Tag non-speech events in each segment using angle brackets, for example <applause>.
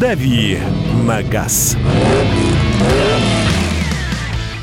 «Дави на газ».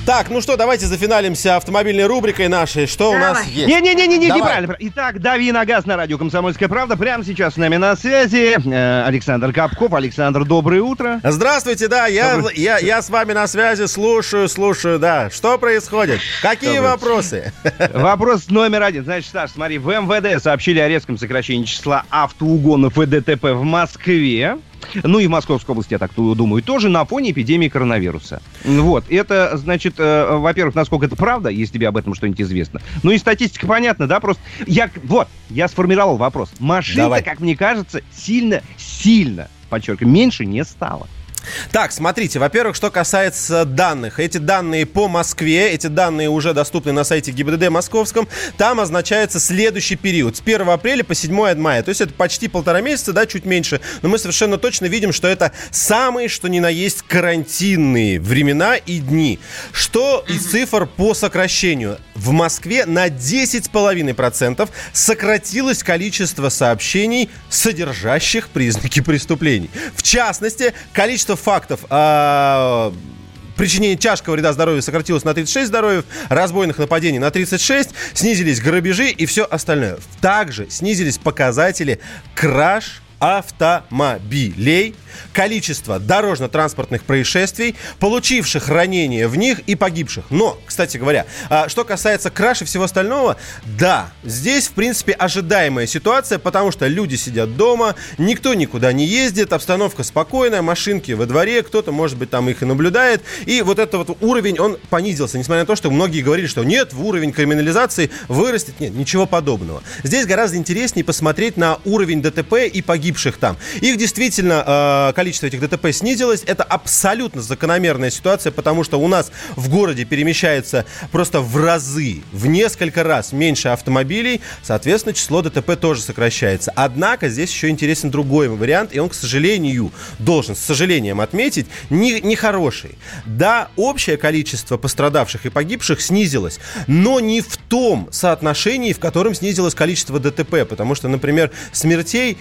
Так, ну что, давайте зафиналимся автомобильной рубрикой нашей. Что у нас есть? Не-не-не, Давай. неправильно. Итак, дави на газ на радио «Комсомольская правда». Прямо сейчас с нами на связи э, Александр Капков. Александр, доброе утро. Здравствуйте, да, я, Добрый- я, я с вами на связи, слушаю, слушаю, да. Что происходит? Какие Добрый. вопросы? <laughs> Вопрос номер один. Значит, Саш, смотри, в МВД сообщили о резком сокращении числа автоугонов и ДТП в Москве. Ну и в Московской области, я так думаю, тоже на фоне эпидемии коронавируса. Вот, это, значит, э, во-первых, насколько это правда, если тебе об этом что-нибудь известно. Ну и статистика понятна, да, просто... Я, вот, я сформировал вопрос. Машин-то, Давай. как мне кажется, сильно, сильно, подчеркиваю, меньше не стало. Так, смотрите, во-первых, что касается данных. Эти данные по Москве, эти данные уже доступны на сайте ГИБДД московском. Там означается следующий период. С 1 апреля по 7 мая. То есть это почти полтора месяца, да, чуть меньше. Но мы совершенно точно видим, что это самые, что ни на есть, карантинные времена и дни. Что из цифр по сокращению? В Москве на 10,5% сократилось количество сообщений, содержащих признаки преступлений. В частности, количество фактов а, причинения тяжкого вреда здоровью сократилось на 36 здоровьев, разбойных нападений на 36, снизились грабежи и все остальное. Также снизились показатели краж автомобилей, количество дорожно-транспортных происшествий, получивших ранения в них и погибших. Но, кстати говоря, а, что касается краш и всего остального, да, здесь, в принципе, ожидаемая ситуация, потому что люди сидят дома, никто никуда не ездит, обстановка спокойная, машинки во дворе, кто-то, может быть, там их и наблюдает, и вот этот вот уровень, он понизился, несмотря на то, что многие говорили, что нет, в уровень криминализации вырастет, нет, ничего подобного. Здесь гораздо интереснее посмотреть на уровень ДТП и погибших там. Их действительно, э, количество этих ДТП снизилось, это абсолютно закономерная ситуация, потому что у нас в городе перемещается просто в разы, в несколько раз меньше автомобилей, соответственно, число ДТП тоже сокращается. Однако здесь еще интересен другой вариант, и он, к сожалению, должен с сожалением отметить, не, нехороший. Да, общее количество пострадавших и погибших снизилось, но не в том соотношении, в котором снизилось количество ДТП, потому что, например, смертей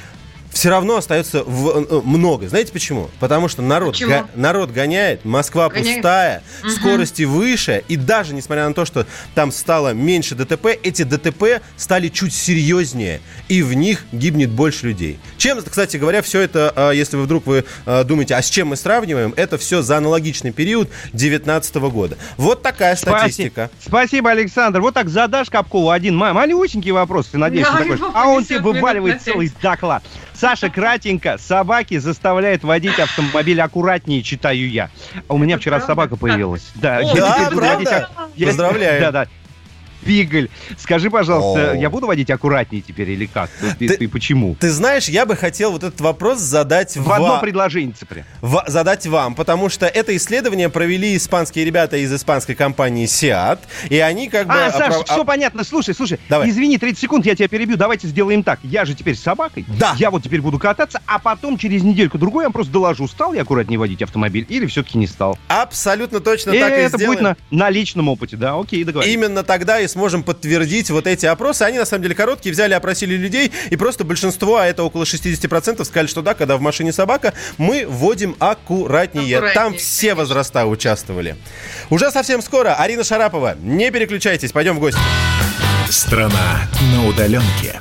все равно остается в- э, много. Знаете почему? Потому что народ, Почему? га- народ гоняет, Москва Гоняет. пустая, скорости выше, и даже несмотря на то, что там стало меньше ДТП, эти ДТП стали чуть серьезнее, и в них гибнет больше людей. Чем, кстати говоря, все это, э, если вы вдруг вы э, думаете, а с чем мы сравниваем, это все за аналогичный период 2019 года. Вот такая статистика. Спасибо, Спасибо, Александр. Вот так задашь Капкову один ма- малюсенький вопрос, ты надеешься, Да, такой, а он тебе вываливает целый доклад. Саша, кратенько, собаки заставляют водить автомобиль аккуратнее, читаю я. А у меня вчера собака появилась. Да, да, правда? водить Поздравляю. Да, да. Бигль. Скажи, пожалуйста, О. я буду водить аккуратнее теперь или как? Ты, Ты- ты почему? Ты знаешь, я бы хотел вот этот вопрос задать В одно ва- предложение прям. в- задать вам, потому что это исследование провели испанские ребята из испанской компании Seat, и они как бы... А, Саша, оправ- все понятно. Слушай, слушай, Давай. извини, 30 секунд, я тебя перебью. Давайте сделаем так. Я же теперь с собакой. Да. Я вот теперь буду кататься, а потом через недельку-другую я вам просто доложу, стал я аккуратнее водить автомобиль или все-таки не стал. Абсолютно точно И так и это будет на, на личном опыте, да? Окей, договорились. Именно тогда и сможем подтвердить вот эти опросы. Они на самом деле короткие, взяли, опросили людей, и просто большинство, а это около 60%, сказали, что да, когда в машине собака, мы водим аккуратнее. Аккуратнее, Там все конечно. возраста участвовали. Уже совсем скоро Арина Шарапова. Не переключайтесь, пойдем в гости. Страна на удаленке.